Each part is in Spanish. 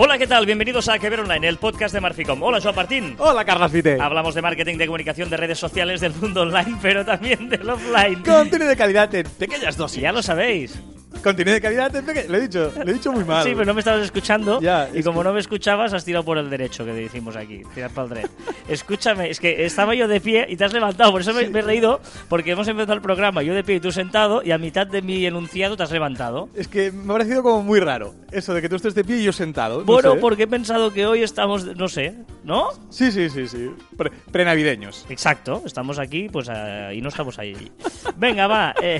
Hola, ¿qué tal? Bienvenidos a Que Ver Online, el podcast de Marficom. Hola, Joan Martín. Hola, Carlos Fite. Hablamos de marketing, de comunicación, de redes sociales, del mundo online, pero también del offline. Contenido de calidad en pequeñas dosis. ya lo sabéis. Contenido de calidad pequeñas... Lo he dicho, lo he dicho muy mal. Sí, pero no me estabas escuchando. Ya, y es como que- no me escuchabas, has tirado por el derecho que decimos aquí. Tirar para el derecho. Escúchame, es que estaba yo de pie y te has levantado. Por eso me, me he reído, porque hemos empezado el programa yo de pie y tú sentado, y a mitad de mi enunciado te has levantado. Es que me ha parecido como muy raro eso de que tú estés de pie y yo sentado. no Bueno, sé. porque he pensado que hoy estamos, no sé, ¿no? Sí, sí, sí, sí. Pre- prenavideños. Exacto, estamos aquí pues ah, y no estamos ahí. Venga, va. eh,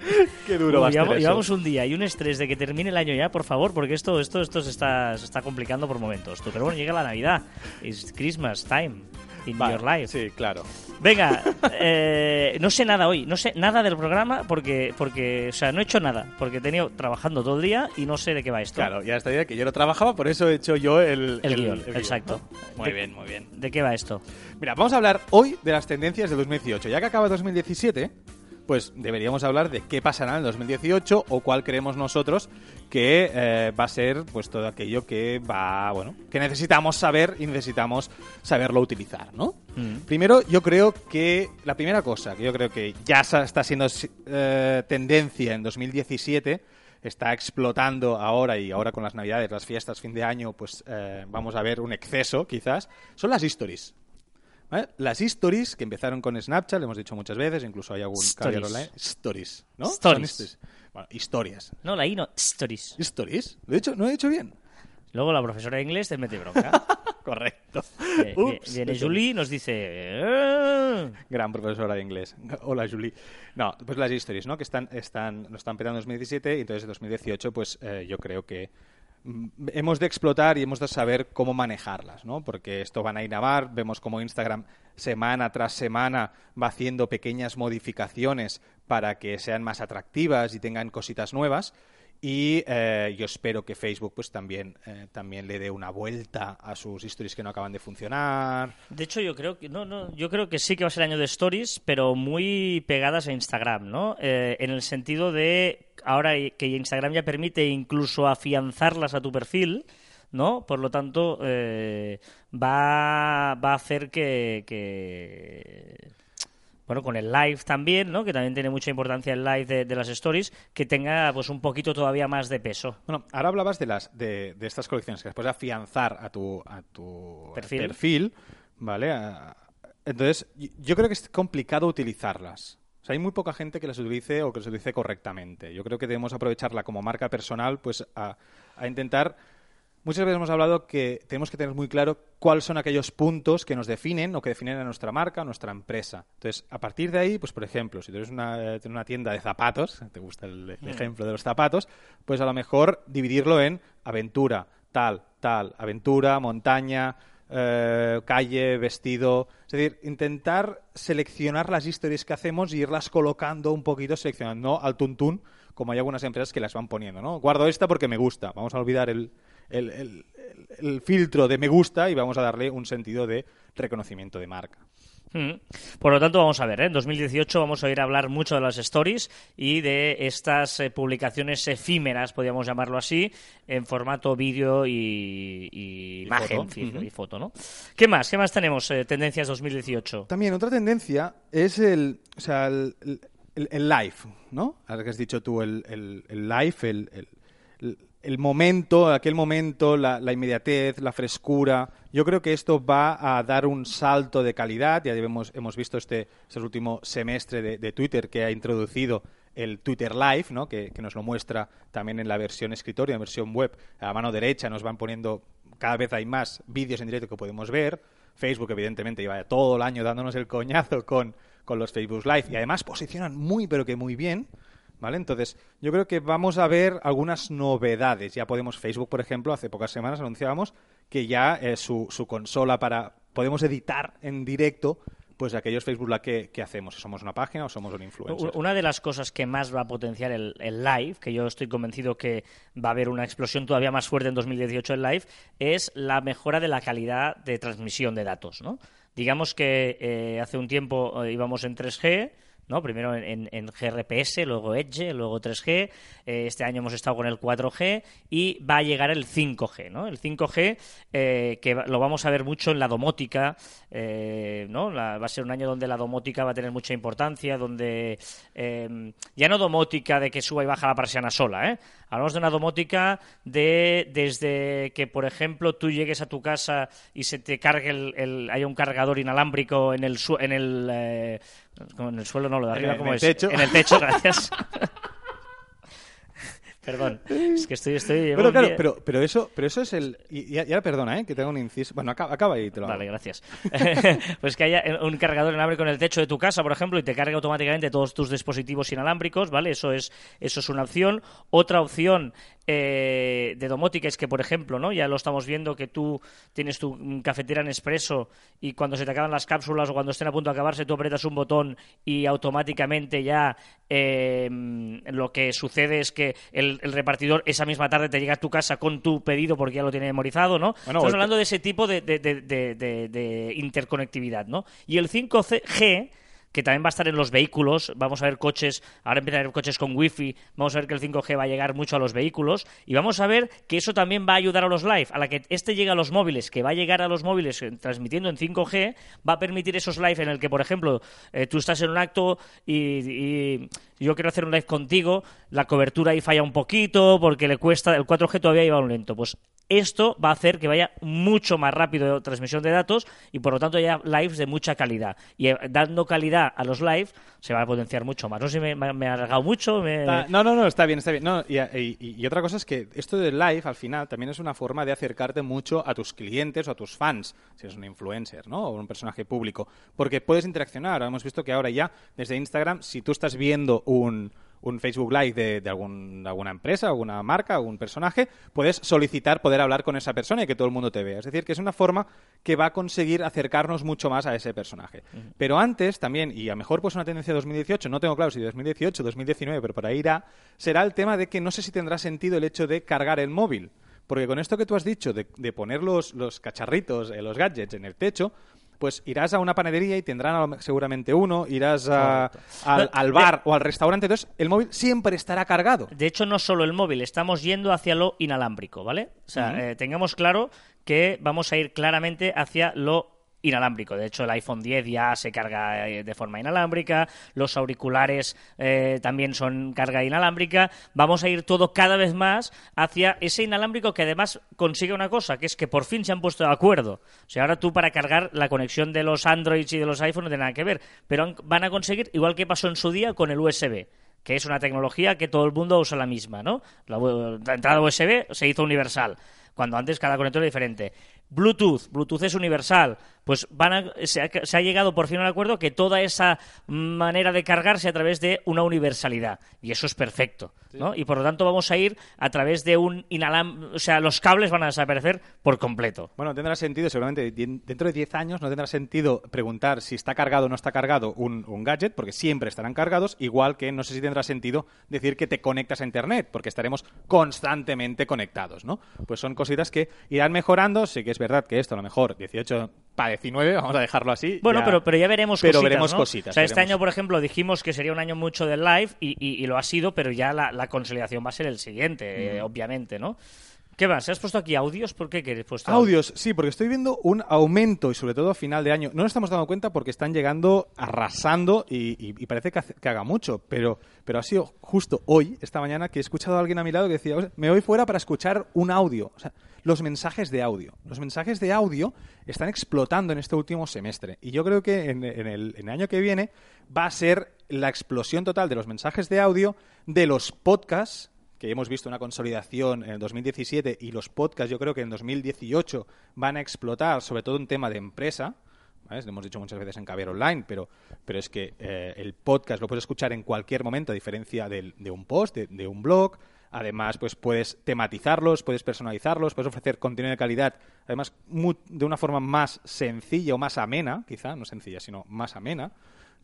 Qué duro va a llevamos, llevamos un día y un estrés de que termine el año ya, por favor, porque esto, esto, esto se, está, se está complicando por momentos. Pero bueno, llega la Navidad. It's Christmas time in Vale, your life. Sí, claro. Venga, eh, no sé nada hoy, no sé nada del programa porque, porque, o sea, no he hecho nada, porque he tenido trabajando todo el día y no sé de qué va esto. Claro, ya estaría que yo no trabajaba, por eso he hecho yo el, El guion, guion, exacto. ¿no? Muy De- bien, muy bien. ¿De qué va esto? Mira, vamos a hablar hoy de las tendencias de 2018. Ya que acaba 2017, pues deberíamos hablar de qué pasará en el 2018 o cuál creemos nosotros que eh, va a ser pues todo aquello que va, bueno, que necesitamos saber y necesitamos saberlo utilizar, ¿no? Mm. Primero, yo creo que la primera cosa que yo creo que ya está siendo eh, tendencia en 2017 está explotando ahora y ahora con las navidades, las fiestas, fin de año, pues eh, vamos a ver un exceso quizás, son las stories. ¿Vale? Las stories que empezaron con Snapchat, lo hemos dicho muchas veces, incluso hay algún Stories. caballero online. Stories, ¿no? Stories. Bueno, historias. No, la I no, stories. ¿Stories? ¿Lo he dicho? ¿No he dicho bien? Luego la profesora de inglés te mete bronca. Correcto. Eh, Ups. viene Julie y nos dice... "Eh". Gran profesora de inglés. Hola, Julie. No, pues las stories, ¿no? Que están, están, nos están petando en 2017 y entonces en 2018, pues eh, yo creo que hemos de explotar y hemos de saber cómo manejarlas, ¿no? Porque esto van a mar, vemos como Instagram semana tras semana va haciendo pequeñas modificaciones para que sean más atractivas y tengan cositas nuevas. Y eh, yo espero que Facebook pues también, eh, también le dé una vuelta a sus stories que no acaban de funcionar. De hecho, yo creo que no, no, yo creo que sí que va a ser año de stories, pero muy pegadas a Instagram, ¿no? Eh, en el sentido de ahora que Instagram ya permite incluso afianzarlas a tu perfil, ¿no? Por lo tanto, va, va a hacer que, que bueno, con el live también, ¿no? Que también tiene mucha importancia el live de, de las stories, que tenga pues un poquito todavía más de peso. Bueno, ahora hablabas de las de, de estas colecciones que después de afianzar a tu a tu Perfil. perfil, ¿vale? Entonces, yo creo que es complicado utilizarlas. O sea, hay muy poca gente que las utilice o que las utilice correctamente. Yo creo que debemos aprovecharla como marca personal, pues a, a intentar. Muchas veces hemos hablado que tenemos que tener muy claro cuáles son aquellos puntos que nos definen o que definen a nuestra marca, a nuestra empresa. Entonces, a partir de ahí, pues por ejemplo, si tú eres una, tienes una tienda de zapatos, te gusta el, el ejemplo de los zapatos, pues a lo mejor dividirlo en aventura, tal, tal, aventura, montaña, eh, calle, vestido. Es decir, intentar seleccionar las historias que hacemos y irlas colocando un poquito, seleccionando al tuntún, como hay algunas empresas que las van poniendo, ¿no? Guardo esta porque me gusta. Vamos a olvidar el, el- el- el- el filtro de me gusta y vamos a darle un sentido de reconocimiento de marca. Mm. Por lo tanto, vamos a ver, ¿eh? en 2018 vamos a ir a hablar mucho de las stories y de estas eh, publicaciones efímeras, podríamos llamarlo así, en formato vídeo y, y Y imagen foto. y foto, ¿no? ¿Qué más? ¿Qué más tenemos? eh, tendencias 2018. También otra tendencia es el, o sea, el, el- live, ¿no? Ahora que has dicho tú, el, el- el live, el, el- momento, aquel momento, la, inmediatez, la frescura. Yo creo que esto va a dar un salto de calidad. Ya hemos, hemos visto este, este último semestre de, de Twitter que ha introducido el Twitter Live, ¿no? que, que nos lo muestra también en la versión escritorio, en versión web. A la mano derecha nos van poniendo, cada vez hay más vídeos en directo que podemos ver. Facebook, evidentemente, lleva todo el año dándonos el coñazo con, con los Facebook Live y además posicionan muy, pero que muy bien. ¿Vale? Entonces, yo creo que vamos a ver algunas novedades. Ya podemos, Facebook, por ejemplo, hace pocas semanas anunciábamos que ya eh, su, su consola para. Podemos editar en directo pues aquellos Facebook Live que, que hacemos, somos una página o somos un influencer. Una de las cosas que más va a potenciar el, el live, que yo estoy convencido que va a haber una explosión todavía más fuerte en 2018 en live, es la mejora de la calidad de transmisión de datos. ¿no? Digamos que eh, hace un tiempo eh, íbamos en 3G ¿no? Primero en, en GRPS, luego Edge, luego 3G. Eh, este año hemos estado con el 4G y va a llegar el 5G, ¿no? El 5G eh, que lo vamos a ver mucho en la domótica, eh, ¿no? va a ser un año donde la domótica va a tener mucha importancia, donde ya no domótica de que suba y baja la persiana sola, ¿eh? Hablamos de una domótica de desde que, por ejemplo, tú llegues a tu casa y se te cargue el, hay un cargador inalámbrico en el en el en el suelo no lo de arriba como es techo. en el techo gracias Perdón, es que estoy... estoy pero claro, pero, pero, eso, pero eso es el... Y, ya, perdona, ¿eh? que tengo un inciso... Bueno, acaba, acaba y te lo Vale, gracias. pues que haya un cargador inalámbrico en el techo de tu casa, por ejemplo, y te cargue automáticamente todos tus dispositivos inalámbricos, ¿vale? Eso es, eso es una opción. Otra opción eh, de domótica es que, por ejemplo, ¿no? ya lo estamos viendo que tú tienes tu cafetera en expreso y cuando se te acaban las cápsulas o cuando estén a punto de acabarse, tú apretas un botón y automáticamente ya eh, lo que sucede es que el, repartidor esa misma tarde te llega a tu casa con tu pedido porque ya lo tiene memorizado, ¿no? Estamos hablando de ese tipo de, de, de interconectividad, ¿no? Y el 5G que también va a estar en los vehículos. Vamos a ver coches, ahora empiezan a haber coches con wifi, vamos a ver que el 5G va a llegar mucho a los vehículos y vamos a ver que eso también va a ayudar a los live. A la que este llega a los móviles, que va a llegar a los móviles eh, transmitiendo en 5G, va a permitir esos live en el que, por ejemplo, eh, tú estás en un acto y, yo quiero hacer un live contigo, la cobertura ahí falla un poquito porque le cuesta, el 4G todavía iba un lento. Pues esto va a hacer que vaya mucho más rápido transmisión de datos y por lo tanto haya lives de mucha calidad. Y eh, dando calidad a los live se va a potenciar mucho más. No sé si me, ha alargado mucho. no, no, no, está bien, está bien. y, otra cosa es que esto del live al final también es una forma de acercarte mucho a tus clientes o a tus fans, si eres un influencer ¿no? o un personaje público, porque puedes interaccionar. Hemos visto que ahora ya desde Instagram, si tú estás viendo un un Facebook Live de, algún, alguna empresa, alguna marca, algún personaje, puedes solicitar poder hablar con esa persona y que todo el mundo te vea. Es decir, que es una forma que va a conseguir acercarnos mucho más a ese personaje. Pero antes también, y a lo mejor pues una tendencia de 2018, no tengo claro si 2018 2019, pero por ahí irá, será el tema de que no sé si tendrá sentido el hecho de cargar el móvil. Porque con esto que tú has dicho de, poner los, los cacharritos, eh, los gadgets en el techo, pues irás a una panadería y tendrán seguramente uno, irás al, bar o al restaurante, entonces el móvil siempre estará cargado. De hecho, no solo el móvil, estamos yendo hacia lo inalámbrico, ¿vale? O sea, eh, tengamos claro que vamos a ir claramente hacia lo inalámbrico. De hecho, el iPhone 10 ya se carga eh, de forma inalámbrica, los auriculares eh, también son carga inalámbrica. Vamos a ir todo cada vez más hacia ese inalámbrico que además consigue una cosa, que es que por fin se han puesto de acuerdo. O sea, ahora tú para cargar la conexión de los Androids y de los iPhones no tiene nada que ver, pero van a conseguir, igual que pasó en su día con el USB que es una tecnología que todo el mundo usa la misma, ¿no? La, la entrada USB se hizo universal, cuando antes cada conector era diferente. Bluetooth, Bluetooth es universal, pues van se, ha, llegado por fin a un acuerdo que toda esa manera de cargarse a través de una universalidad y eso es perfecto, ¿no? Y por lo tanto vamos a ir a través de un inalam, o sea, los cables van a desaparecer por completo. Bueno, tendrá sentido, seguramente dentro de 10 años no tendrá sentido preguntar si está cargado o no está cargado un, un gadget, porque siempre estarán cargados, igual que no sé si tendrá sentido decir que te conectas a internet, porque estaremos constantemente conectados, ¿no? Pues son cositas que irán mejorando, sí que es verdad que esto a lo mejor 18 para 19, vamos a dejarlo así. Bueno, pero, pero ya veremos pero cositas. veremos cositas. O sea, este año, por ejemplo, dijimos que sería un año mucho del live y, y, lo ha sido, pero ya la, consolidación va a ser el siguiente, eh, obviamente, ¿no? ¿Qué más? ¿Has puesto aquí audios? ¿Por qué quieres puesto audios? Sí, porque estoy viendo un aumento y sobre todo a final de año. No nos estamos dando cuenta porque están llegando arrasando y, parece que, haga mucho, pero, pero ha sido justo hoy, esta mañana, que he escuchado a alguien a mi lado que decía, me voy fuera para escuchar un audio. O sea, los mensajes de audio. Los mensajes de audio están explotando en este último semestre y yo creo que en, el, en el año que viene va a ser la explosión total de los mensajes de audio, de los podcasts que hemos visto una consolidación en el 2017 y los podcasts yo creo que en 2018 van a explotar, sobre todo un tema de empresa. Lo hemos dicho muchas veces en Caviar Online, pero, pero es que eh, el podcast lo puedes escuchar en cualquier momento, a diferencia de, un post, de, un blog. Además, pues puedes tematizarlos, puedes personalizarlos, puedes ofrecer contenido de calidad, además de una forma más sencilla o más amena, quizá, no sencilla, sino más amena.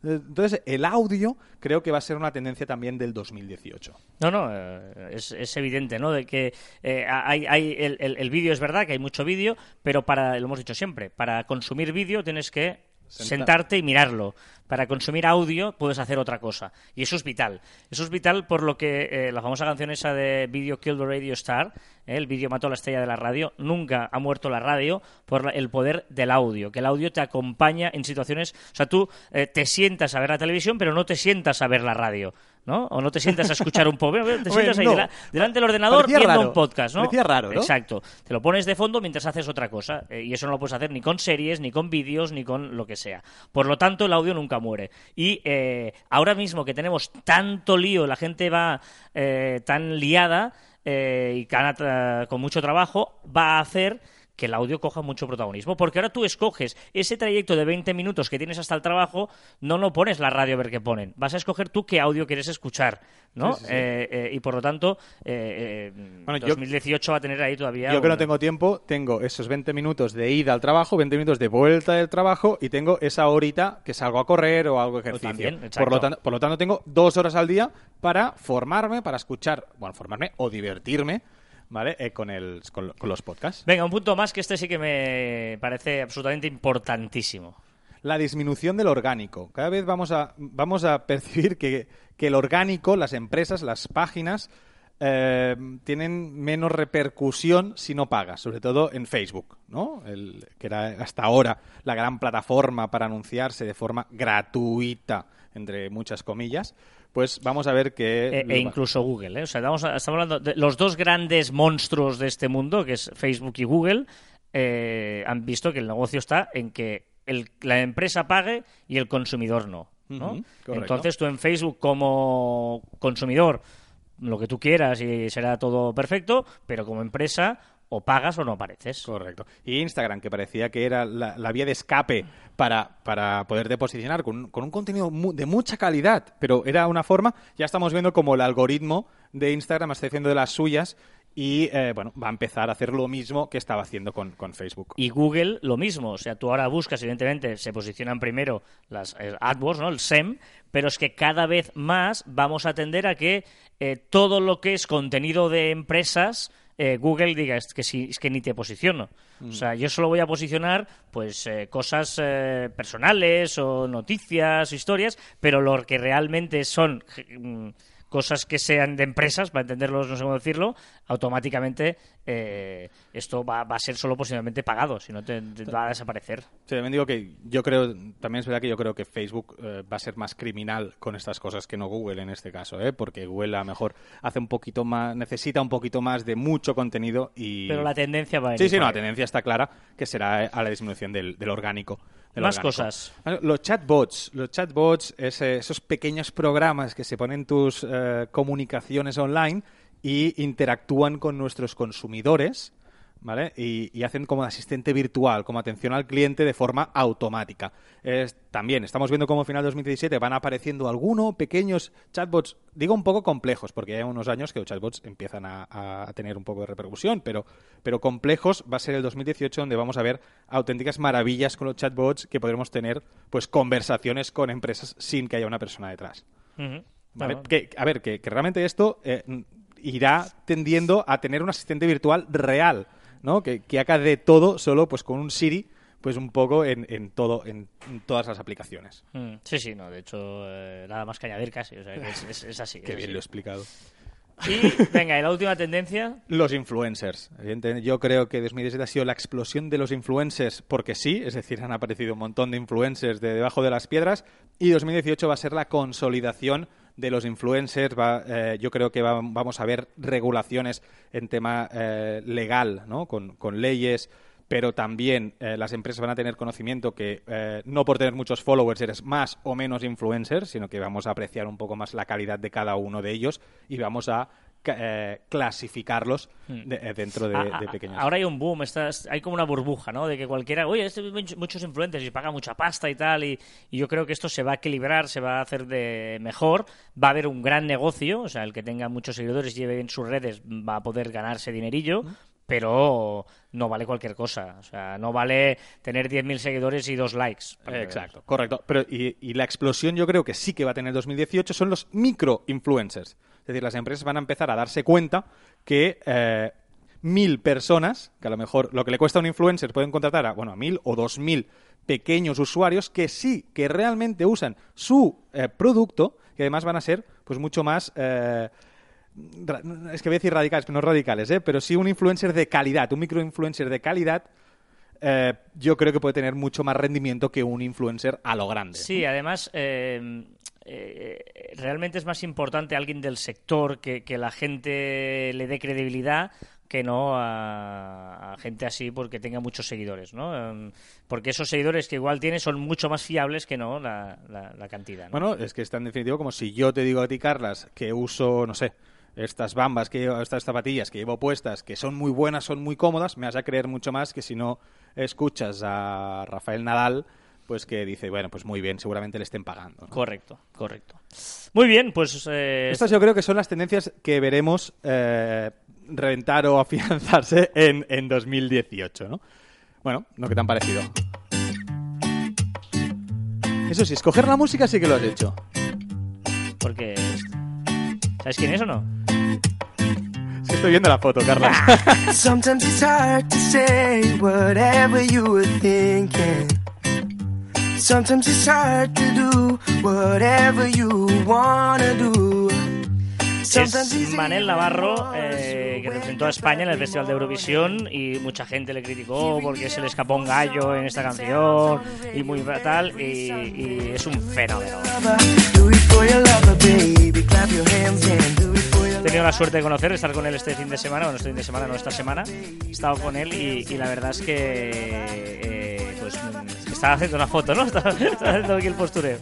Entonces, el audio creo que va a ser una tendencia también del 2018. No, no, eh, es, evidente, ¿no? De que eh, hay, hay el, el, vídeo es verdad que hay mucho vídeo, pero para, lo hemos dicho siempre, para consumir vídeo tienes que sentarte y mirarlo. Para consumir audio puedes hacer otra cosa. Y eso es vital. Eso es vital por lo que eh, la famosa canción esa de Video Kill the Radio Star, eh, el vídeo mató a la estrella de la radio, nunca ha muerto la radio por el poder del audio. Que el audio te acompaña en situaciones... O sea, tú eh, te sientas a ver la televisión, pero no te sientas a ver la radio. ¿No? O no te sientas a escuchar un podcast. Te sientas ahí no. delante del ordenador Parecía viendo raro. un podcast, ¿no? Parecía raro, ¿no? Exacto. Te lo pones de fondo mientras haces otra cosa. eh, y eso no lo puedes hacer ni con series, ni con vídeos, ni con lo que sea. Por lo tanto, el audio nunca muere. Y eh, ahora mismo que tenemos tanto lío, la gente va eh, tan liada eh, y con mucho trabajo, va a hacer que el audio coja mucho protagonismo. Porque ahora tú escoges ese trayecto de 20 minutos que tienes hasta el trabajo, no lo pones la radio a ver qué ponen. Vas a escoger tú qué audio quieres escuchar, ¿no? Sí, sí, sí. Eh, eh, y por lo tanto, eh, eh, Bueno, yo- 2018 va a tener ahí todavía. Yo que no tengo tiempo, tengo esos 20 minutos de ida al trabajo, 20 minutos de vuelta del trabajo y tengo esa horita que salgo a correr o algo de ejercicio. también, por, lo tanto, por lo tanto, tengo dos horas al día para formarme, para escuchar, bueno, formarme o divertirme, ¿vale? Eh, con, el, con, con los podcasts. Venga, un punto más que este sí que me parece absolutamente importantísimo. La disminución del orgánico. Cada vez vamos a, vamos a percibir que, que el orgánico, las empresas, las páginas, eh, tienen menos repercusión si no pagas, sobre todo en Facebook, ¿no? El, que era hasta ahora la gran plataforma para anunciarse de forma gratuita, entre muchas comillas. Pues vamos a ver que... E, e incluso Google, ¿eh? O sea, estamos, estamos hablando de los dos grandes monstruos de este mundo, que es Facebook y Google, eh, han visto que el negocio está en que el- la empresa pague y el consumidor no. Entonces tú en Facebook como consumidor lo que tú quieras y será todo perfecto, pero como empresa o pagas o no apareces. Correcto. Y Instagram, que parecía que era la, la vía de escape para, para poderte posicionar con, con un contenido mu- de mucha calidad, pero era una forma, ya estamos viendo como el algoritmo de Instagram está haciendo de las suyas y, eh, bueno, va a empezar a hacer lo mismo que estaba haciendo con, con Facebook. Y Google lo mismo, o sea, tú ahora buscas, evidentemente, se posicionan primero las eh, AdWords, ¿no? El SEM, pero es que cada vez más vamos a tender a que eh, todo lo que es contenido de empresas, eh, Google diga es que, sí, es que ni te posiciono. O sea, yo solo voy a posicionar pues eh, cosas eh, personales o noticias, historias, pero lo que realmente son mm, cosas que sean de empresas, para entenderlos, no sé cómo decirlo, automáticamente eh, esto va, va a ser solo posiblemente pagado, si no te, te va a desaparecer. Sí, también digo que yo creo, también es verdad que yo creo que Facebook eh, va a ser más criminal con estas cosas que no Google en este caso, ¿eh? porque Google a lo mejor hace un poquito más, necesita un poquito más de mucho contenido y... Pero la tendencia va a ir Sí, sí, no, la tendencia está clara que será a la disminución del, del orgánico. del Más orgánico. cosas. Bueno, Los chatbots, los chatbots, es, esos pequeños programas que se ponen en tus eh, comunicaciones online y interactúan con nuestros consumidores, ¿vale? Y, y hacen como asistente virtual, como atención al cliente de forma automática. Es- también estamos viendo cómo a final de 2017 van apareciendo algunos pequeños chatbots, digo un poco complejos, porque ya hay unos años que los chatbots empiezan a, a tener un poco de repercusión, pero, pero complejos va a ser el 2018 donde vamos a ver auténticas maravillas con los chatbots que podremos tener pues conversaciones con empresas sin que haya una persona detrás. A ver, que, que realmente esto eh, irá tendiendo a tener un asistente virtual real, ¿no? Que, que haga de todo solo pues con un Siri, pues un poco en, en todo, en, en todas las aplicaciones. mm, Sí, sí, no, de hecho, eh, nada más que añadir casi, o sea, que es, es- es así. Qué es bien así. lo he explicado. Y, venga, y la última tendencia, Los influencers. Yo creo que 2017 ha sido la explosión de los influencers porque sí, es decir, han aparecido un montón de influencers de debajo de las piedras y 2018 va a ser la consolidación de los influencers. Va, eh, yo creo que va- vamos a ver regulaciones en tema eh, legal, ¿no? Con, con leyes, pero también eh, las empresas van a tener conocimiento que eh, no por tener muchos followers eres más o menos influencer, sino que vamos a apreciar un poco más la calidad de cada uno de ellos y vamos a eh, clasificarlos de- eh, dentro de, a- de a- pequeños. ahora hay un boom, estás, hay como una burbuja, ¿no? De que cualquiera, oye, este much- muchos influencers y paga mucha pasta y tal, y, y yo creo que esto se va a equilibrar, se va a hacer de mejor, va a haber un gran negocio, o sea, el que tenga muchos seguidores y lleve en sus redes va a poder ganarse dinerillo. Pero no vale cualquier cosa. O sea, no vale tener 10.000 seguidores y dos likes. Exacto, correcto. Pero y, y la explosión yo creo que sí que va a tener 2018 son los micro-influencers. Es decir, las empresas van a empezar a darse cuenta que eh, mil personas, que a lo mejor lo que le cuesta a un influencer pueden contratar a, bueno, a mil o dos mil pequeños usuarios que sí, que realmente usan su eh, producto, que además van a ser pues mucho más... Eh, es que voy a decir radicales, que no radicales, ¿eh? pero sí un influencer de calidad, un microinfluencer de calidad, eh, yo creo que puede tener mucho más rendimiento que un influencer a lo grande. Sí, además, eh, eh, realmente es más importante alguien del sector que, la gente le dé credibilidad que no a, gente así porque tenga muchos seguidores, ¿no? Um, porque esos seguidores que igual tiene son mucho más fiables que no la cantidad. ¿no? Bueno, es que es tan definitivo como si yo te digo a ti, Carlas, que uso, no sé, estas bambas, que llevo, estas zapatillas que llevo puestas, que son muy buenas, son muy cómodas, me vas a creer mucho más que si no escuchas a Rafael Nadal pues que dice, bueno, pues muy bien, seguramente le estén pagando. ¿no? Correcto, correcto. Muy bien, pues... Eh... Estas yo creo que son las tendencias que veremos eh, reventar o afianzarse en, en 2018, ¿no? Bueno, no que te han parecido. Eso sí, escoger la música sí que lo has hecho. Porque... ¿Sabes quién es o no? Que estoy viendo la foto, Carlos. Sometimes it's hard to say whatever you were thinking. Sometimes it's hard to do whatever you wanna do. Es Manel Navarro, eh, que representó a España en el Festival de Eurovisión y mucha gente le criticó porque se le escapó un gallo en esta canción y muy tal, y, y es un fenómeno. He tenido la suerte de conocer, estar con él este fin de semana, bueno, este fin de semana, no esta semana, he estado con él y, y la verdad es que estaba haciendo una foto, ¿no? Estaba, estaba haciendo aquí el postureo.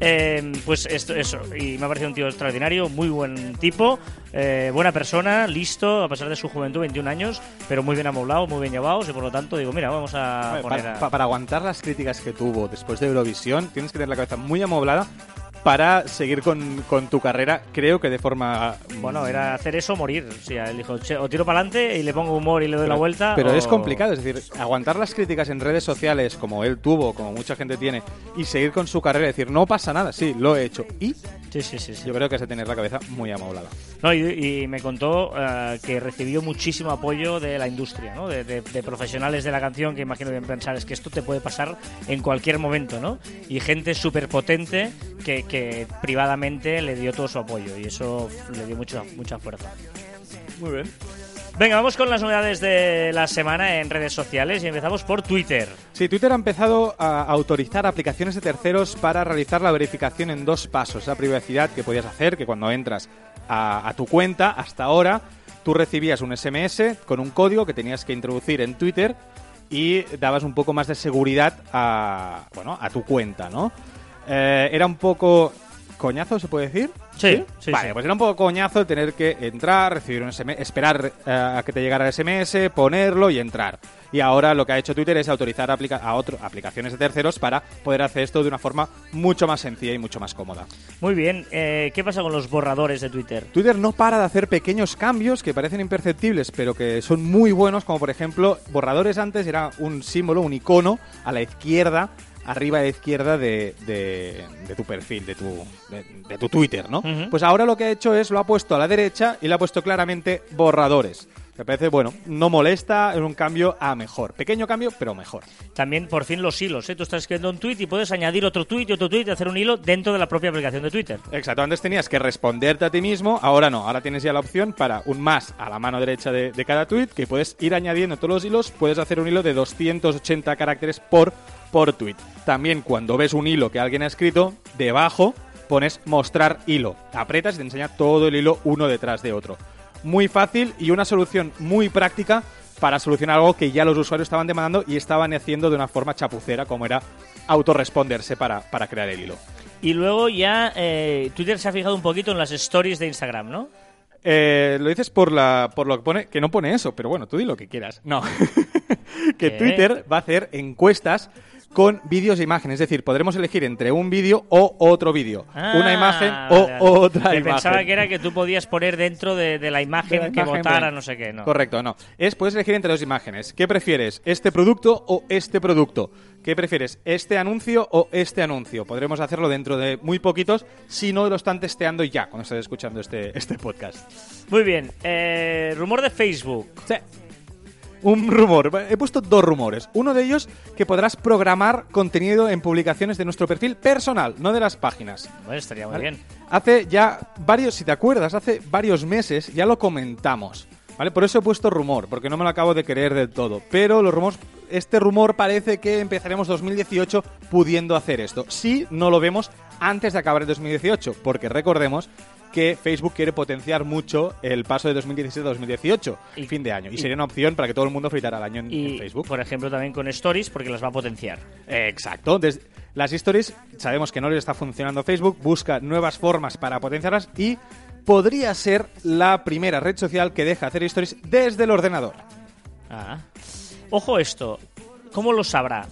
Eh, pues esto, eso, y me ha parecido un tío extraordinario, muy buen tipo, eh, buena persona, listo, a pesar de su juventud, 21 años, pero muy bien amoblado, muy bien llevados, y por lo tanto digo, mira, vamos a poner para, para aguantar las críticas que tuvo después de Eurovisión, tienes que tener la cabeza muy amoblada para seguir con, con tu carrera, creo que de forma... Bueno, era hacer eso o morir. O sea, él dijo, "Che, o tiro para adelante y le pongo humor y le doy la vuelta. Pero o- es complicado, es decir, aguantar las críticas en redes sociales como él tuvo, como mucha gente tiene, y seguir con su carrera decir, no pasa nada, sí, lo he hecho. Y Sí, sí, sí. sí. yo creo que has de tener la cabeza muy amoblada. No, y, y me contó eh, que recibió muchísimo apoyo de la industria, ¿no? De, de- de profesionales de la canción que imagino que pensar es que esto te puede pasar en cualquier momento, ¿no? Y gente súper potente que, que privadamente le dio todo su apoyo y eso le dio mucha, mucha fuerza. Muy bien. Venga, vamos con las novedades de la semana en redes sociales y empezamos por Twitter. Sí, Twitter ha empezado a autorizar aplicaciones de terceros para realizar la verificación en dos pasos. La privacidad que podías hacer, que cuando entras a, tu cuenta, hasta ahora, tú recibías un SMS con un código que tenías que introducir en Twitter y dabas un poco más de seguridad a, bueno, a tu cuenta, ¿no? Eh, era un poco coñazo, ¿se puede decir? Sí, sí, Vale, sí. pues era un poco coñazo tener que entrar, recibir un SMS, esperar eh, a que te llegara el SMS, ponerlo y entrar. Y ahora lo que ha hecho Twitter es autorizar aplica- a otro, aplicaciones de terceros para poder hacer esto de una forma mucho más sencilla y mucho más cómoda. Muy bien, eh, ¿qué pasa con los borradores de Twitter? Twitter no para de hacer pequeños cambios que parecen imperceptibles, pero que son muy buenos, como por ejemplo, borradores antes era un símbolo, un icono a la izquierda, arriba a la izquierda de, de- de tu perfil, de tu, de, de tu Twitter, ¿no? Pues ahora lo que ha hecho es lo ha puesto a la derecha y le ha puesto claramente borradores. Me parece, bueno, no molesta, es un cambio a mejor. Pequeño cambio, pero mejor. También por fin los hilos, ¿eh? Tú estás escribiendo un tweet y puedes añadir otro tweet y otro tweet y hacer un hilo dentro de la propia aplicación de Twitter. Exacto, antes tenías que responderte a ti mismo, ahora no, ahora tienes ya la opción para un más a la mano derecha de, de cada tweet que puedes ir añadiendo todos los hilos, puedes hacer un hilo de 280 caracteres por, por tweet. También cuando ves un hilo que alguien ha escrito, debajo pones mostrar hilo, apretas y te enseña todo el hilo uno detrás de otro. Muy fácil y una solución muy práctica para solucionar algo que ya los usuarios estaban demandando y estaban haciendo de una forma chapucera como era autorresponderse para, para crear el hilo. Y luego ya eh, Twitter se ha fijado un poquito en las stories de Instagram, ¿no? Eh, lo dices por, la, por lo que pone, que no pone eso, pero bueno, tú di lo que quieras. No. que ¿Qué? Twitter va a hacer encuestas con vídeos e imágenes. Es decir, podremos elegir entre un vídeo o otro vídeo. una Ah, imagen o otra Me imagen. Pensaba que era que tú podías poner dentro de, de la imagen De la que imagen, votara, no sé qué, no. Correcto, no. Es, puedes elegir entre dos imágenes. ¿Qué prefieres? ¿Este producto o este producto? ¿Qué prefieres? ¿Este anuncio o este anuncio? Podremos hacerlo dentro de muy poquitos si no lo están testeando ya cuando estés escuchando este, este podcast. Muy bien. Eh, rumor de Facebook. Sí. Un rumor. He puesto dos rumores. Uno de ellos que podrás programar contenido en publicaciones de nuestro perfil personal, no de las páginas. Bueno, estaría muy ¿Vale? bien. Hace ya varios, si te acuerdas, hace varios meses ya lo comentamos. ¿Vale? Por eso he puesto rumor, porque no me lo acabo de creer del todo. Pero los rumores, este rumor parece que empezaremos 2018 pudiendo hacer esto. Si no lo vemos antes de acabar el 2018, porque recordemos que Facebook quiere potenciar mucho el paso de 2017 a 2018, Y- fin de año. Y, y- sería una opción para que todo el mundo fritara el año en, Facebook. por ejemplo, también con Stories, porque las va a potenciar. Exacto. Las stories, sabemos que no le está funcionando Facebook, busca nuevas formas para potenciarlas y podría ser la primera red social que deja hacer stories desde el ordenador. Ah. Ojo esto. ¿Cómo lo sabrá?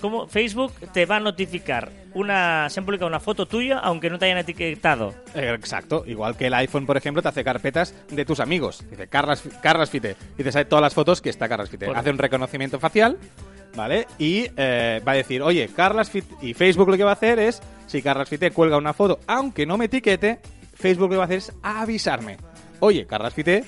¿Cómo Facebook te va a notificar una se ha publicado una foto tuya aunque no te hayan etiquetado? Exacto. Igual que el iPhone, por ejemplo, te hace carpetas de tus amigos. Dice Carlas, Carlas Fite. Y te sale todas las fotos que está Carlas Fite. Hace un reconocimiento facial, ¿vale? Y eh, va a decir, oye, Carlas Fite. Y Facebook lo que va a hacer es, si Carlas Fite cuelga una foto, aunque no me etiquete, Facebook lo que va a hacer es avisarme. Oye, Carlas Fite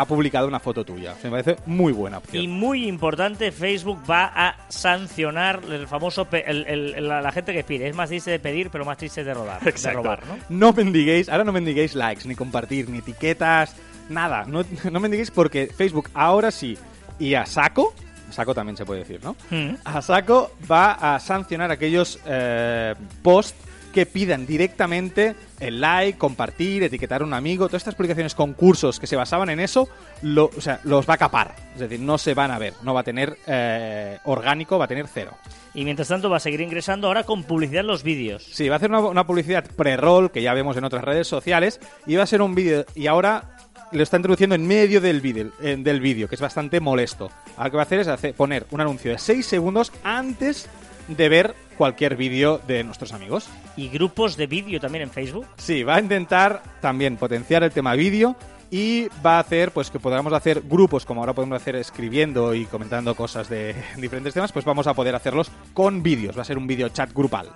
ha publicado una foto tuya. Me parece muy buena opción. Y muy importante, Facebook va a sancionar el famoso el- el- la, la gente que pide. Es más triste de pedir, pero más triste de rodar, de Exacto. robar, ¿no? No mendiguéis, ahora no mendiguéis likes, ni compartir, ni etiquetas, nada. No, no mendiguéis porque Facebook ahora sí, y a saco, saco también se puede decir, ¿no? Mm. A saco va a sancionar aquellos eh, posts que pidan directamente el like, compartir, etiquetar a un amigo, todas estas publicaciones, concursos que se basaban en eso, lo- o sea, los va a capar. Es decir, no se van a ver, no va a tener eh, orgánico, va a tener cero. Y mientras tanto va a seguir ingresando ahora con publicidad en los vídeos. Sí, va a hacer una, una publicidad pre-roll que ya vemos en otras redes sociales y va a ser un vídeo y ahora lo está introduciendo en medio del vídeo, eh, del vídeo, que es bastante molesto. Ahora lo que va a hacer es hacer- poner un anuncio de 6 segundos antes de ver cualquier vídeo de nuestros amigos. Y grupos de vídeo también en Facebook. Sí, va a intentar también potenciar el tema vídeo y va a hacer pues que podamos hacer grupos como ahora podemos hacer escribiendo y comentando cosas de diferentes temas, pues vamos a poder hacerlos con vídeos. Va a ser un vídeo chat grupal.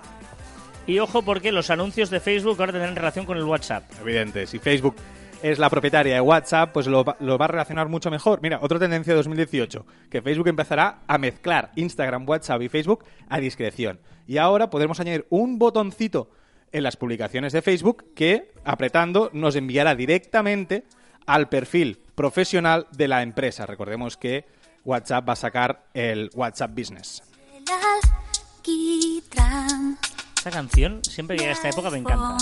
Y ojo porque los anuncios de Facebook ahora tendrán relación con el WhatsApp. Evidente, si Facebook es la propietaria de WhatsApp, pues lo, va- a relacionar mucho mejor. Mira, otra tendencia de 2018, que Facebook empezará a mezclar Instagram, WhatsApp y Facebook a discreción. Y ahora podremos añadir un botoncito en las publicaciones de Facebook que, apretando, nos enviará directamente al perfil profesional de la empresa. Recordemos que WhatsApp va a sacar el WhatsApp Business. Esta canción, siempre que a esta época, me encanta.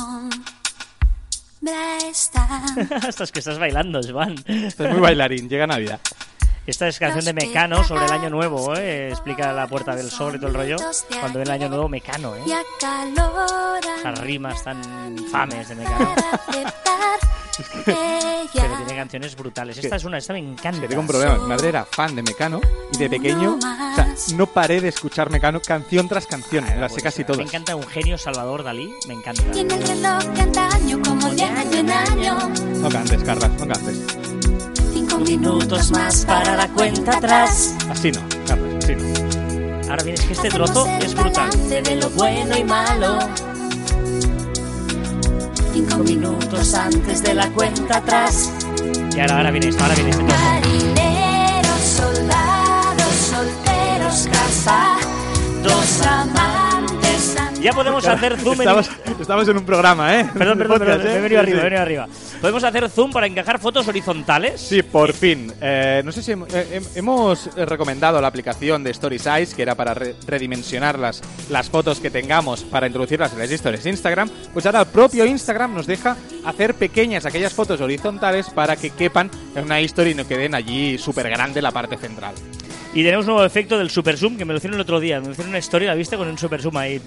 Estas que estás bailando, Joan. Esto es muy bailarín, llega Navidad. Esta es canción de Mecano sobre el año nuevo, ¿eh? Explica la puerta del sol y todo el rollo. Cuando viene el año nuevo, Mecano, ¿eh? Esas rimas tan infames de Mecano. Pero tiene canciones brutales. Esta es una, esta me encanta. Que tengo un problema. Mi madre era fan de Mecano y de pequeño, o sea, no paré de escuchar Mecano canción tras canción. Me las sé casi Me todas. encanta Eugenio Salvador Dalí, me encanta. Tiene el reloj de antaño como de año en año. No cantes, Carla, no cantes. Cinco minutos más para la cuenta atrás. Así no, Carla, así no. Ahora bien, es que este trozo es brutal. balance de lo bueno y malo. Cinco minutos antes de la cuenta atrás. Y ahora, ahora viene esto, ahora viene trozo. Marineros, soldados, solteros, casados, amantes. Ya podemos hacer zoom en... Estamos, estamos en un programa, ¿eh? Perdón, perdón, Podcast, perdón, ¿eh? me he venido Sí, arriba, sí. me he venido arriba. Podemos hacer zoom para encajar fotos horizontales. Sí, por fin. Eh, no sé si hem- eh, hem- hemos recomendado la aplicación de Story Size, que era para re- redimensionar las, las fotos que tengamos para introducirlas en las historias de Instagram. Pues ahora el propio Instagram nos deja hacer pequeñas aquellas fotos horizontales para que quepan en una historia y no queden allí súper grande la parte central. Y tenemos un nuevo efecto del super zoom que me lo hicieron el otro día. Me hicieron una historia, ¿la viste? Con un super zoom ahí.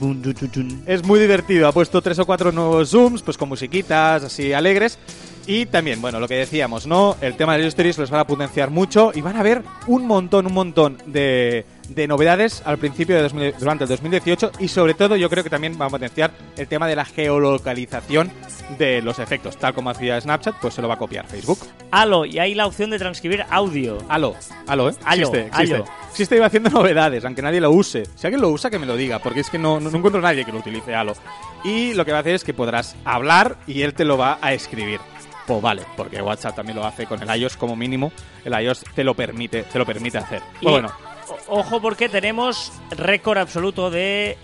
Es muy divertido, ha puesto tres o cuatro nuevos zooms, pues con musiquitas así alegres. Y también, bueno, lo que decíamos, ¿no? El tema de los stories los van a potenciar mucho y van a ver un montón, un montón de, de novedades al principio de 2000 durante el 2018 y sobre todo yo creo que también va a potenciar el tema de la geolocalización de los efectos, tal como hacía Snapchat, pues se lo va a copiar Facebook. Halo, y hay la opción de transcribir audio. Aló, aló, ¿eh? Aló, existe, existe. aló. Existe y va haciendo novedades, aunque nadie lo use. Si alguien lo usa, que me lo diga, porque es que no, no, no encuentro a nadie que lo utilice Halo. Y lo que va a hacer es que podrás hablar y él te lo va a escribir. Pues vale, porque WhatsApp también lo hace con el iOS como mínimo. El iOS te lo permite, te lo permite hacer. Y, Pues bueno, o- ojo porque tenemos récord absoluto de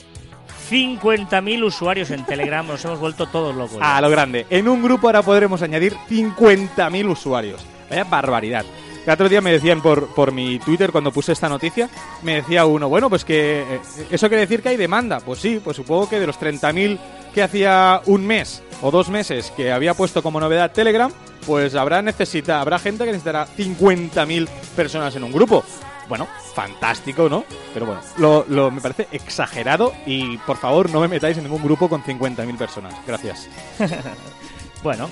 50.000 usuarios en Telegram. Nos hemos vuelto todos locos. a lo grande. En un grupo ahora podremos añadir 50.000 usuarios. Vaya barbaridad. El otro día me decían por, por mi Twitter cuando puse esta noticia, me decía uno, bueno, pues que eh, eso quiere decir que hay demanda. Pues sí, pues supongo que de los 30.000 que hacía un mes o dos meses que había puesto como novedad Telegram, pues habrá necesita, habrá gente que necesitará 50.000 personas en un grupo. Bueno, fantástico, ¿no? Pero bueno, lo, me parece exagerado y por favor no me metáis en ningún grupo con 50.000 personas. Gracias. Bueno,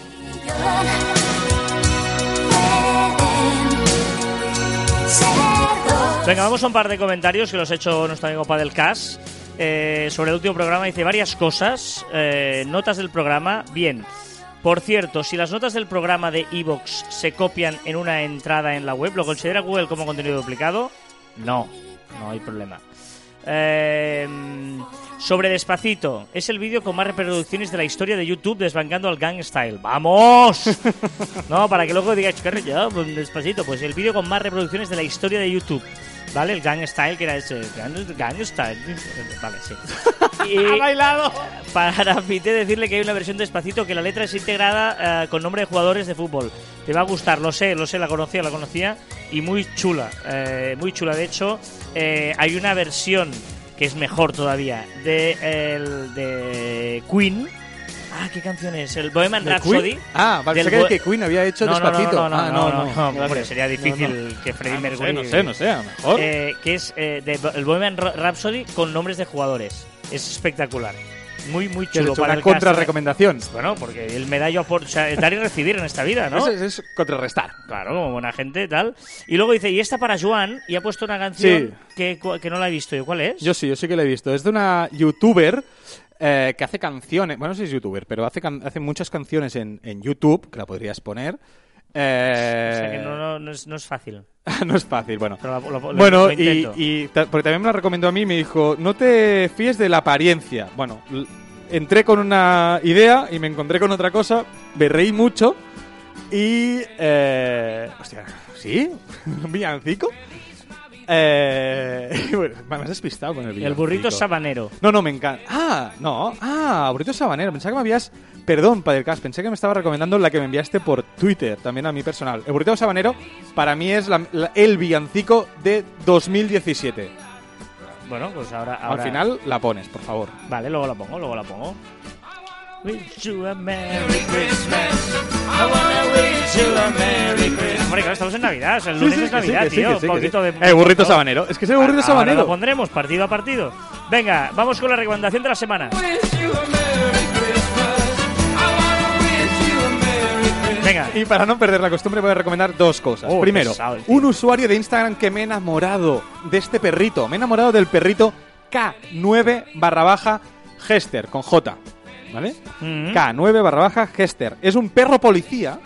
venga, vamos a un par de comentarios que los ha hecho nuestro amigo Padel Cas eh, sobre el último programa. Dice varias cosas. eh, notas del programa. Bien. Por cierto, si las notas del programa de Evox se copian en una entrada en la web, ¿lo considera Google como contenido duplicado? No, no hay problema. Eh, sobre Despacito, es el vídeo con más reproducciones de la historia de YouTube desbancando al Gang Style. ¡Vamos! no, para que luego digáis, ¿qué ya, pues, Despacito? Pues el vídeo con más reproducciones de la historia de YouTube. ¿Vale? El Gang Style, que era ese. Gang, Gang Style. Vale, sí. Y bailado! para Pité decirle que hay una versión de Despacito que la letra es integrada eh, con nombre de jugadores de fútbol. Te va a gustar, lo sé, lo sé, la conocía, la conocía. Y muy chula, eh, muy chula. De hecho, eh, hay una versión que es mejor todavía de, el, de Queen. Ah, ¿qué canción es? El Bohemian ¿De Rhapsody. Ah, del pensé que, Queen había hecho no, no, no, despacito. no, no, ah, no, no, no, gracias. hombre, sería difícil No, que Freddie Ah, no sé, Mercury. no sé, no sé, a lo mejor. Eh, que es eh, de, el Bohemian Rhapsody con nombres de jugadores. Es espectacular. Muy, muy chulo. hecho para una contrarrecomendación. Bueno, porque el medallo por o sea, es dar y recibir en esta vida, ¿no? Es, es contrarrestar. Claro, como buena gente, tal. Y luego dice, y esta para Joan, y ha puesto una canción Sí. que, que no la he visto yo. ¿Cuál es? Yo sí, yo sí que lo he visto. Es de una youtuber eh, que hace canciones. Bueno, no sé si es youtuber, pero hace, can- hace muchas canciones en, en YouTube, que la podrías poner. Eh, O sea, que no, no- no es, no es fácil. no es fácil, bueno. Pero lo- lo- lo- Bueno, y, y porque también me la recomendó a mí, me dijo, no te fíes de la apariencia. Bueno, entré con una idea y me encontré con otra cosa, me reí mucho y... Eh, hostia, ¿sí? ¿Un villancico? Eh, bueno, me has despistado con el villancico. El burrito sabanero. No, no, me encanta. Ah, no. Ah, burrito sabanero. Pensaba que me habías... Perdón, Padelcast, pensé que me estaba recomendando la que me enviaste por Twitter, también a mi personal. El burrito sabanero para mí es la- la- el villancico de 2017. Bueno, pues ahora, Al final la pones, por favor. Vale, luego la pongo, luego la pongo. Wish you a Merry Christmas. I wanna wish you a Merry Christmas. Hombre, claro, estamos en Navidad. o sea, el lunes es Navidad, tío. Un poquito de. Eh, burrito ¿no? sabanero. Es que es el burrito Ahora sabanero. lo pondremos partido a partido. Venga, vamos con la recomendación de la semana. Venga. Y para no perder la costumbre voy a recomendar dos cosas. Oh, Primero, pesado un usuario de Instagram que me he enamorado de este perrito. Me he enamorado del perrito K9 barra baja Hester, con J. ¿Vale? Mm. K9 barra baja Hester. Es un perro policía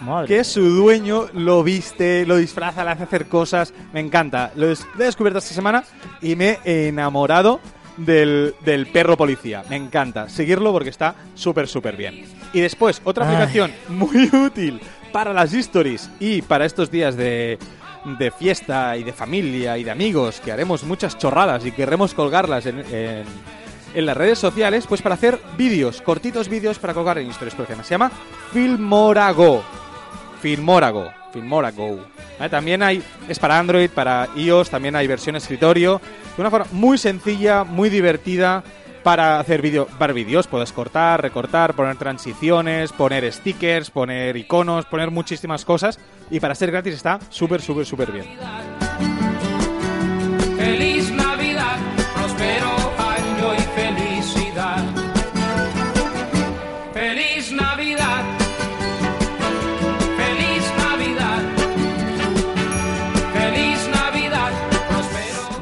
Madre. que su dueño lo viste, lo disfraza, le hace hacer cosas. Me encanta. Lo, he descubierto esta semana y me he enamorado del, del perro policía. Me encanta seguirlo porque está súper, súper bien. Y después, otra Ay. aplicación muy útil para las stories y para estos días de, de fiesta y de familia y de amigos que haremos muchas chorradas y querremos colgarlas en, en- en las redes sociales, pues para hacer vídeos, cortitos vídeos para colgar en stories, por. Se llama Filmorago. Filmorago. Filmorago. ¿Vale? También hay, es para Android, para iOS, también hay versión escritorio. De una forma muy sencilla, muy divertida para hacer vídeo, para vídeos. Puedes cortar, recortar, poner transiciones, poner stickers, poner iconos, poner muchísimas cosas. Y para ser gratis está súper, súper, súper bien. Feliz Navidad, próspero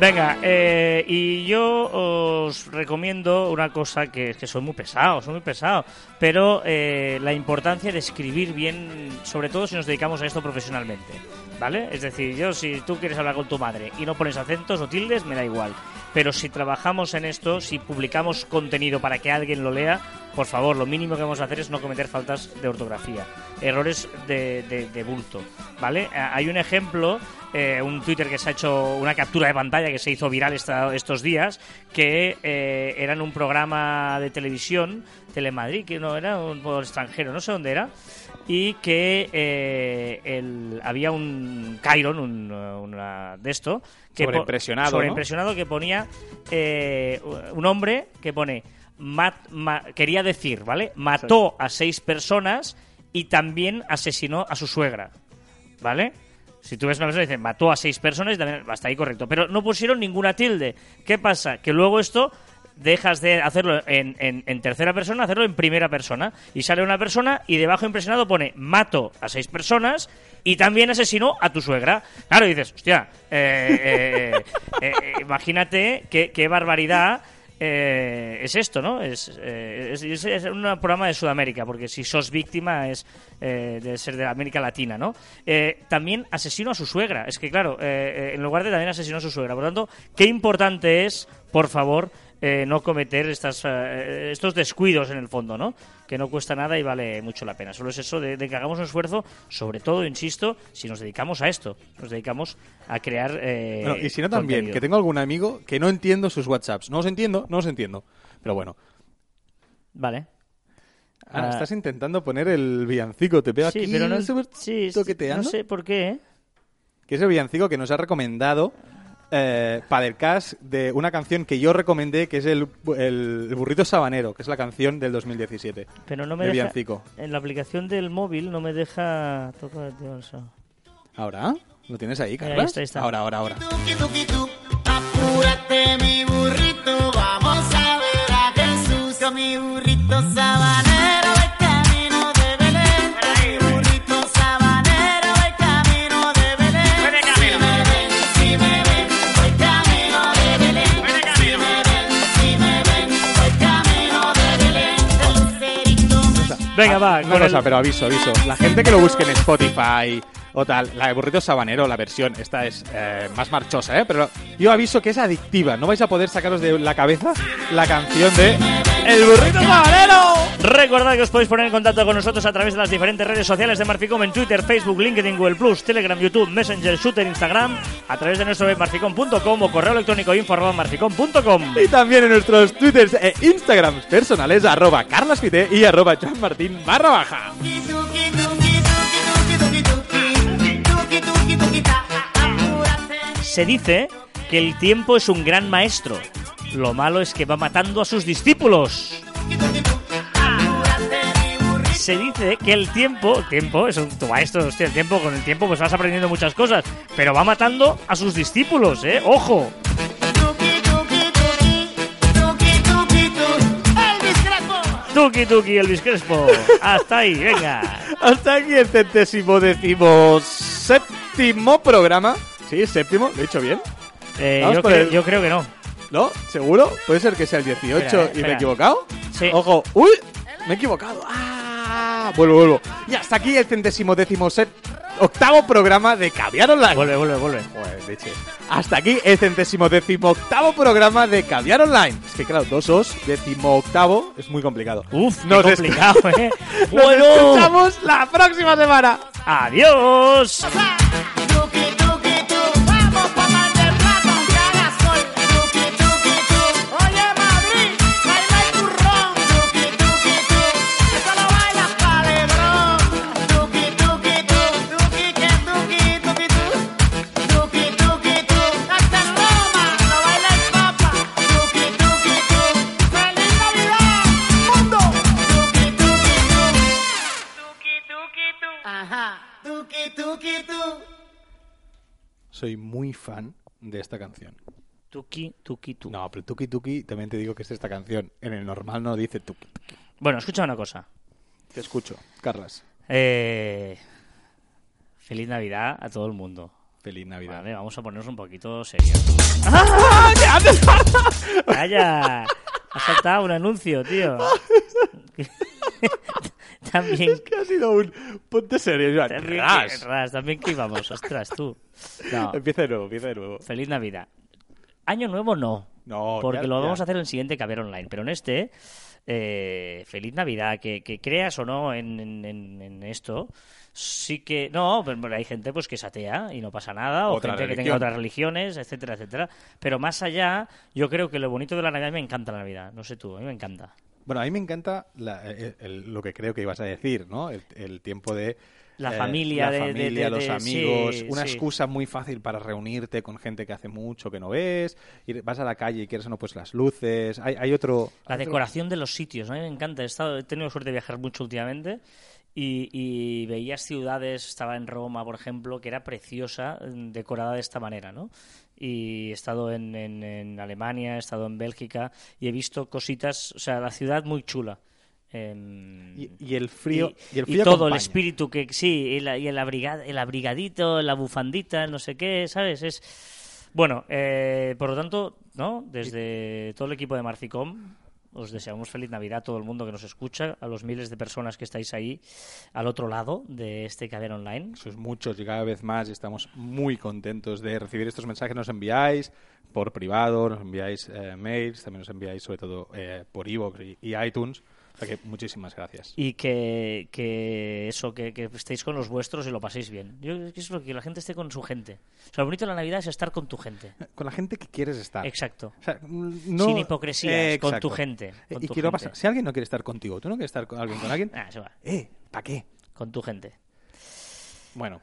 Venga, eh, y yo os recomiendo una cosa que es que soy muy pesado, soy muy pesado, pero eh, la importancia de escribir bien, sobre todo si nos dedicamos a esto profesionalmente, ¿vale? Es decir, yo si tú quieres hablar con tu madre y no pones acentos o tildes, me da igual. Pero si trabajamos en esto, si publicamos contenido para que alguien lo lea, por favor, lo mínimo que vamos a hacer es no cometer faltas de ortografía, errores de, de- de bulto, ¿vale? Ah, Hay un ejemplo, eh, un Twitter que se ha hecho una captura de pantalla que se hizo viral esta- estos días, que eh, era en un programa de televisión, Telemadrid, que no era un por extranjero, no sé dónde era, y que eh, el- había un Chiron, un, una de esto, que Sobreimpresionado, ¿no? sobreimpresionado que ponía eh, un hombre que pone mat- ma- quería decir, ¿vale? Mató a seis personas y también asesinó a su suegra, ¿vale? Si tú ves una persona y dice mató a seis personas, también hasta ahí correcto. Pero no pusieron ninguna tilde. ¿Qué pasa? Que luego esto dejas de hacerlo en, en- tercera persona, hacerlo en primera persona. Y sale una persona y debajo impresionado pone mato a seis personas y también asesinó a tu suegra. Claro, dices, hostia, eh, eh, eh, eh, imagínate qué, qué barbaridad eh, es esto, ¿no? Es, eh, es, es- un programa de Sudamérica, porque si sos víctima es eh, de ser de América Latina, ¿no? Eh, también asesinó a su suegra. Es que, claro, eh, en lugar de también asesinó a su suegra. Por lo tanto, qué importante es, por favor, eh, no cometer estas, eh, estos descuidos en el fondo, ¿no? Que no cuesta nada y vale mucho la pena. Solo es eso de, de que hagamos un esfuerzo, sobre todo, insisto, si nos dedicamos a esto, nos dedicamos a crear. eh, Bueno, y si no también, contenido. que tengo algún amigo que no entiendo sus WhatsApps. No los entiendo, no los entiendo. Pero bueno. Vale. Ana, Ah, estás intentando poner el villancico. Te veo sí, aquí pero no, sí, toqueteando. no sé por qué. Que es el villancico que nos ha recomendado eh, Padercast de una canción que yo recomendé, que es el, el, el Burrito Sabanero, que es la canción del 2017. Pero no me El deja. villancico. En la aplicación del móvil no me deja tocar eso. ¿Ahora? ¿Lo tienes ahí, está, ahí está. Ahora, ahora, ahora. Apúrate mi burrito, vamos a ver a Jesús mi burrito Venga, va. Una cosa, el- pero aviso, aviso. La gente que lo busque en Spotify o tal, la de Burrito Sabanero, la versión, esta es eh, más marchosa, ¿eh? Pero yo aviso que es adictiva. No vais a poder sacaros de la cabeza la canción de El Burrito Sabanero. Recordad que os podéis poner en contacto con nosotros a través de las diferentes redes sociales de Marficom en Twitter, Facebook, LinkedIn, Google Plus, Telegram, YouTube, Messenger, Shooter, Instagram, a través de nuestro web marficom.com o correo electrónico marficom.com Y también en nuestros twitters e instagrams personales arroba carlasfite y arroba juanmartin barra baja. Se dice que el tiempo es un gran maestro. Lo malo es que va matando a sus discípulos. Se dice que el tiempo, el tiempo es un, tu maestro, hostia, el tiempo, con el tiempo pues vas aprendiendo muchas cosas, pero va matando a sus discípulos, ¿eh? ¡Ojo! Tuki, tuki, tuki, tuki, tuki, tu. Elvis Crespo. Hasta ahí, venga. Hasta aquí el centésimo décimo séptimo programa. Sí, séptimo, lo he dicho bien. Eh, yo, el- yo creo que no. ¿No? ¿Seguro? ¿Puede ser que sea el 18 Espera, eh, y me he equivocado? Sí. Ojo, ¡uy! Me he equivocado. ¡Ah! Vuelvo, vuelvo. Y hasta aquí el centésimo décimo set- octavo programa de Caviar Online. Vuelve, vuelve, vuelve. Joder, leche. Hasta aquí el centésimo décimo octavo programa de Caviar Online. Es que claro, dos os, décimo octavo, es muy complicado. Uf, Nos es- complicado, ¿eh? Nos bueno, escuchamos la próxima semana. adiós. Soy muy fan de esta canción. Tuki Tuki tu. No, pero Tuki Tuki también te digo que es esta canción. En el normal no dice Tuki Tuki. Bueno, escucha una cosa. Te escucho, Carlas. Eh, feliz Navidad a todo el mundo. Feliz Navidad. Vale, vamos a ponernos un poquito serios. ¡Calla! Ha saltado un anuncio, tío. También Que ha sido un... Ponte serio, Joan. También, Ras. que, ras, también que íbamos, ostras, tú. No, Empieza de nuevo, empieza de nuevo. feliz Navidad. Año nuevo no, No, porque ya- lo ya. vamos a hacer en el siguiente Caber Online, pero en este, eh, feliz Navidad, que, que creas o no en, en- esto, sí que... No, pero hay gente pues que es atea y no pasa nada, o Otra gente que tenga otras religiones, etcétera, etcétera. Pero más allá, yo creo que lo bonito de la Navidad me encanta la Navidad, no sé tú, a mí me encanta. Bueno, a mí me encanta la- eh, el- lo que creo que ibas a decir, ¿no? El, el tiempo de... La eh, familia, la de- de- familia, de- los amigos, sí, una sí. excusa muy fácil para reunirte con gente que hace mucho que no ves, ir- vas a la calle y quieres o no, pues las luces, hay, hay otro... La decoración de los sitios, ¿no? a mí me encanta. He, estado, he tenido suerte de viajar mucho últimamente y, y veías ciudades, estaba en Roma, por ejemplo, que era preciosa, mm, decorada de esta manera, ¿no? Y he estado en, en- en Alemania, he estado en Bélgica y he visto cositas, o sea, la ciudad muy chula. Em, Y, y el frío... Y, el frío todo, acompaña. el espíritu que sí, y, la- y el, abriga- el abrigadito, la bufandita, no sé qué, ¿sabes? Es bueno, eh, por lo tanto, ¿no? Desde todo el equipo de Marficom os deseamos feliz Navidad a todo el mundo que nos escucha, a los miles de personas que estáis ahí al otro lado de este cadena online. Sois muchos y cada vez más y estamos muy contentos de recibir estos mensajes. Nos enviáis por privado, nos enviáis eh, mails, también nos enviáis sobre todo eh, por iVoox y, y iTunes. O sea que muchísimas gracias. Y que, que eso, que, que estéis con los vuestros y lo paséis bien. Yo creo que es lo que la gente esté con su gente. O sea, lo bonito de la Navidad es estar con tu gente. Con la gente que quieres estar. Exacto. O sea, no- Sin hipocresías, Eh, con tu gente, Eh, con y tu quiero gente. pasar. Si alguien no quiere estar contigo, tú no quieres estar con alguien con alguien, Ah, va. eh, ¿para qué? Con tu gente. Bueno,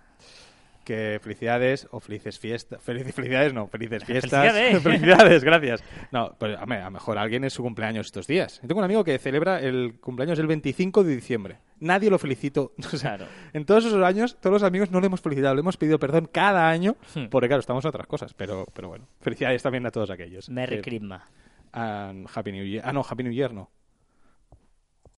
que felicidades o felices fiestas. Felicidades, no, felices fiestas. Felicidades. felicidades, gracias. No, pues a, lo mejor alguien es su cumpleaños estos días. Yo tengo un amigo que celebra el cumpleaños el 25 de diciembre. Nadie lo felicito. O sea, Claro. En todos esos años, todos los amigos no le hemos felicitado, le hemos pedido perdón cada año, Hmm. porque claro, estamos en otras cosas. Pero, pero bueno, felicidades también a todos aquellos. Merry Eh, Christmas. and Happy New Year. Ah, no, Happy New Year no.